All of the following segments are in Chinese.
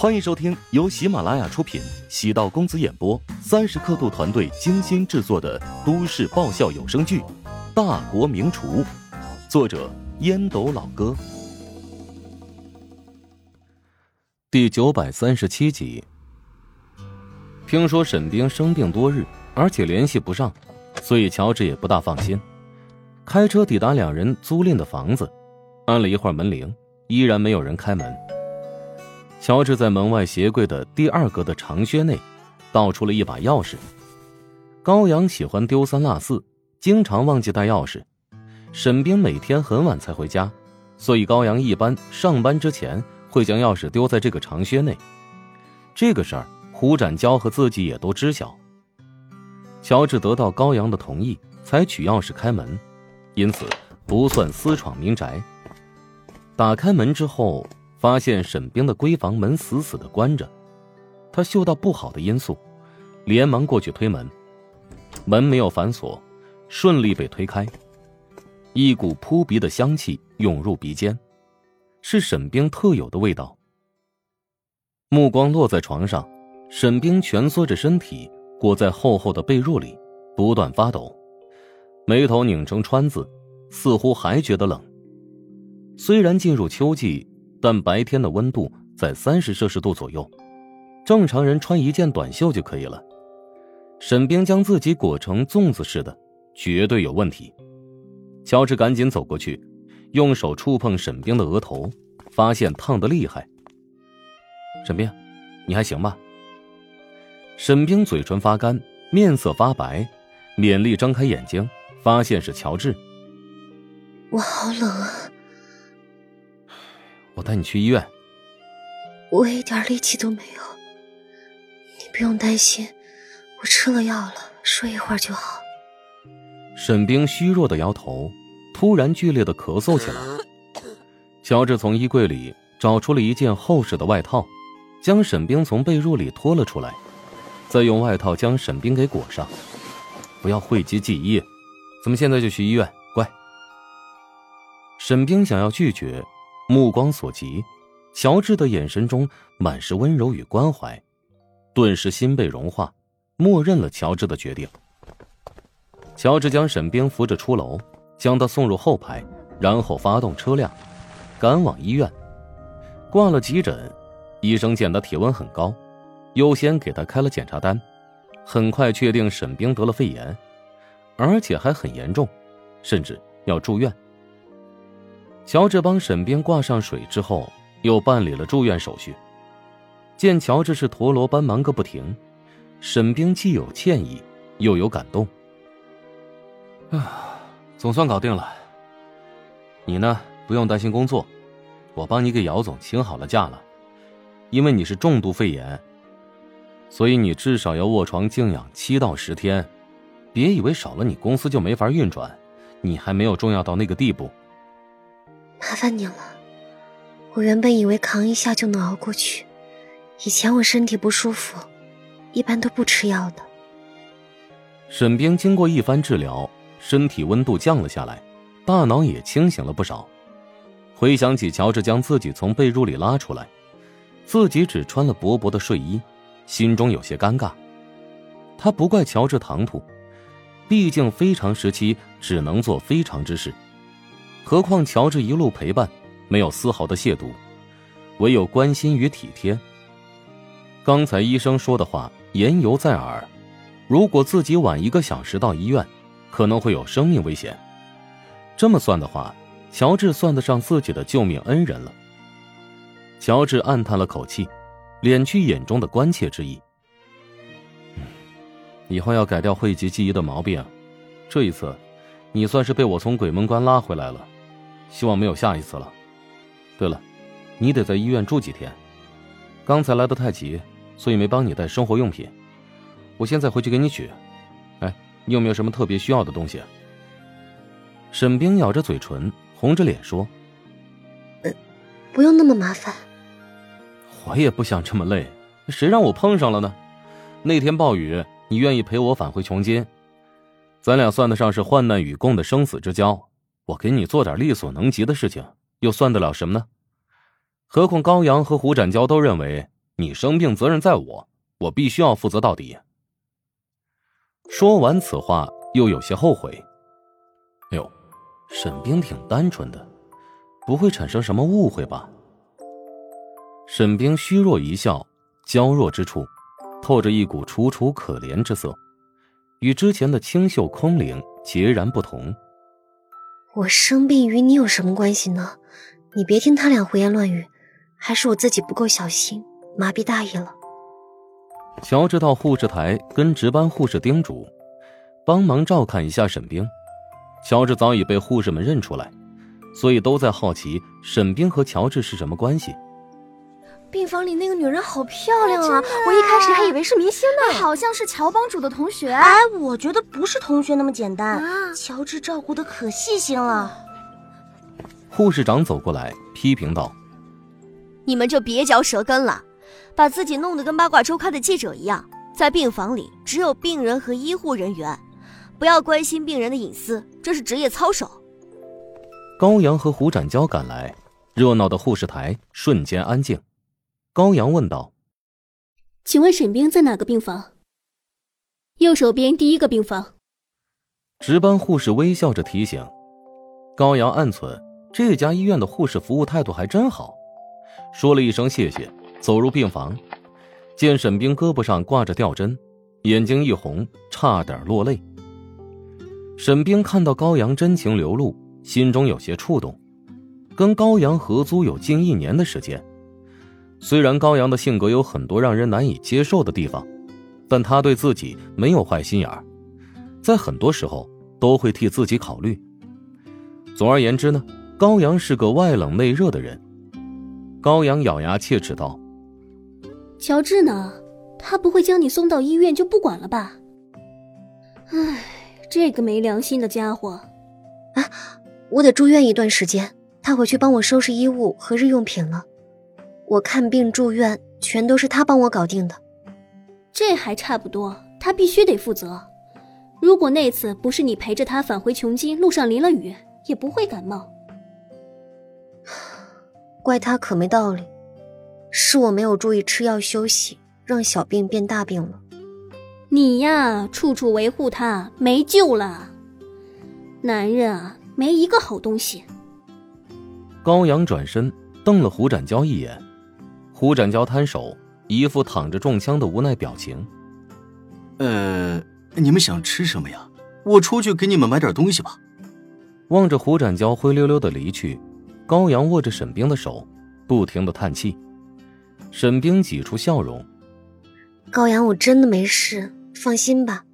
欢迎收听由喜马拉雅出品、喜道公子演播、三十刻度团队精心制作的都市爆笑有声剧《大国名厨》，作者烟斗老哥，第九百三十七集。听说沈冰生病多日，而且联系不上，所以乔治也不大放心。开车抵达两人租赁的房子，按了一会儿门铃，依然没有人开门。乔治在门外鞋柜的第二格的长靴内，倒出了一把钥匙。高阳喜欢丢三落四，经常忘记带钥匙。沈冰每天很晚才回家，所以高阳一般上班之前会将钥匙丢在这个长靴内。这个事儿，胡展娇和自己也都知晓。乔治得到高阳的同意，才取钥匙开门，因此不算私闯民宅。打开门之后。发现沈冰的闺房门死死的关着，他嗅到不好的因素，连忙过去推门，门没有反锁，顺利被推开。一股扑鼻的香气涌入鼻尖，是沈冰特有的味道。目光落在床上，沈冰蜷缩着身体裹在厚厚的被褥里，不断发抖，眉头拧成川字，似乎还觉得冷。虽然进入秋季。但白天的温度在三十摄氏度左右，正常人穿一件短袖就可以了。沈冰将自己裹成粽子似的，绝对有问题。乔治赶紧走过去，用手触碰沈冰的额头，发现烫得厉害。沈冰，你还行吧？沈冰嘴唇发干，面色发白，勉力睁开眼睛，发现是乔治。我好冷啊。我带你去医院。我一点力气都没有，你不用担心，我吃了药了，睡一会儿就好。沈冰虚弱的摇头，突然剧烈的咳嗽起来。乔治从衣柜里找出了一件厚实的外套，将沈冰从被褥里拖了出来，再用外套将沈冰给裹上。不要讳疾忌医，咱们现在就去医院，乖。沈冰想要拒绝。目光所及，乔治的眼神中满是温柔与关怀，顿时心被融化，默认了乔治的决定。乔治将沈冰扶着出楼，将他送入后排，然后发动车辆，赶往医院。挂了急诊，医生见他体温很高，优先给他开了检查单，很快确定沈冰得了肺炎，而且还很严重，甚至要住院。乔治帮沈冰挂上水之后，又办理了住院手续。见乔治是陀螺般忙个不停，沈冰既有歉意，又有感动。啊，总算搞定了。你呢，不用担心工作，我帮你给姚总请好了假了。因为你是重度肺炎，所以你至少要卧床静养七到十天。别以为少了你公司就没法运转，你还没有重要到那个地步。麻烦你了，我原本以为扛一下就能熬过去。以前我身体不舒服，一般都不吃药的。沈冰经过一番治疗，身体温度降了下来，大脑也清醒了不少。回想起乔治将自己从被褥里拉出来，自己只穿了薄薄的睡衣，心中有些尴尬。他不怪乔治唐突，毕竟非常时期只能做非常之事。何况乔治一路陪伴，没有丝毫的亵渎，唯有关心与体贴。刚才医生说的话言犹在耳，如果自己晚一个小时到医院，可能会有生命危险。这么算的话，乔治算得上自己的救命恩人了。乔治暗叹了口气，敛去眼中的关切之意。以后要改掉讳疾忌医的毛病，这一次，你算是被我从鬼门关拉回来了。希望没有下一次了。对了，你得在医院住几天。刚才来的太急，所以没帮你带生活用品。我现在回去给你取。哎，你有没有什么特别需要的东西？沈冰咬着嘴唇，红着脸说：“呃，不用那么麻烦。我也不想这么累，谁让我碰上了呢？那天暴雨，你愿意陪我返回琼金，咱俩算得上是患难与共的生死之交。”我给你做点力所能及的事情，又算得了什么呢？何况高阳和胡展娇都认为你生病责任在我，我必须要负责到底。说完此话，又有些后悔。哎呦，沈冰挺单纯的，不会产生什么误会吧？沈冰虚弱一笑，娇弱之处，透着一股楚楚可怜之色，与之前的清秀空灵截然不同。我生病与你有什么关系呢？你别听他俩胡言乱语，还是我自己不够小心，麻痹大意了。乔治到护士台跟值班护士叮嘱，帮忙照看一下沈冰。乔治早已被护士们认出来，所以都在好奇沈冰和乔治是什么关系。病房里那个女人好漂亮啊！我一开始还以为是明星呢，好像是乔帮主的同学。哎，我觉得不是同学那么简单，乔治照顾的可细心了。护士长走过来批评道：“你们就别嚼舌根了，把自己弄得跟八卦周刊的记者一样。在病房里只有病人和医护人员，不要关心病人的隐私，这是职业操守。”高阳和胡展娇赶来，热闹的护士台瞬间安静。高阳问道：“请问沈冰在哪个病房？”右手边第一个病房。值班护士微笑着提醒。高阳暗忖：这家医院的护士服务态度还真好。说了一声谢谢，走入病房，见沈冰胳膊上挂着吊针，眼睛一红，差点落泪。沈冰看到高阳真情流露，心中有些触动。跟高阳合租有近一年的时间。虽然高阳的性格有很多让人难以接受的地方，但他对自己没有坏心眼儿，在很多时候都会替自己考虑。总而言之呢，高阳是个外冷内热的人。高阳咬牙切齿道：“乔治呢？他不会将你送到医院就不管了吧？唉，这个没良心的家伙！啊，我得住院一段时间，他回去帮我收拾衣物和日用品了。”我看病住院全都是他帮我搞定的，这还差不多。他必须得负责。如果那次不是你陪着他返回琼金，路上淋了雨，也不会感冒。怪他可没道理，是我没有注意吃药休息，让小病变大病了。你呀，处处维护他，没救了。男人啊，没一个好东西。高阳转身瞪了胡展娇一眼。胡展娇摊手，一副躺着中枪的无奈表情。呃，你们想吃什么呀？我出去给你们买点东西吧。望着胡展娇灰溜溜的离去，高阳握着沈冰的手，不停的叹气。沈冰挤出笑容：“高阳，我真的没事，放心吧。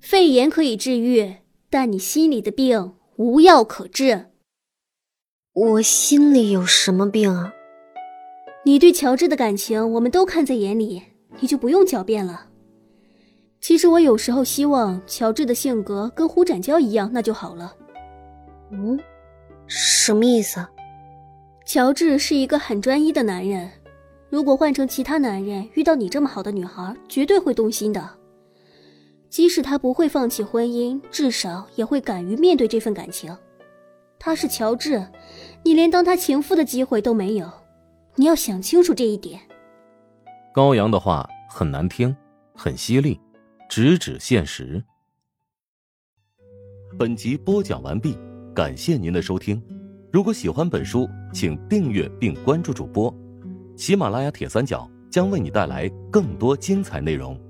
肺炎可以治愈，但你心里的病无药可治。我心里有什么病啊？”你对乔治的感情，我们都看在眼里，你就不用狡辩了。其实我有时候希望乔治的性格跟胡展娇一样，那就好了。嗯，什么意思？乔治是一个很专一的男人，如果换成其他男人，遇到你这么好的女孩，绝对会动心的。即使他不会放弃婚姻，至少也会敢于面对这份感情。他是乔治，你连当他情妇的机会都没有。你要想清楚这一点。高阳的话很难听，很犀利，直指现实。本集播讲完毕，感谢您的收听。如果喜欢本书，请订阅并关注主播。喜马拉雅铁三角将为你带来更多精彩内容。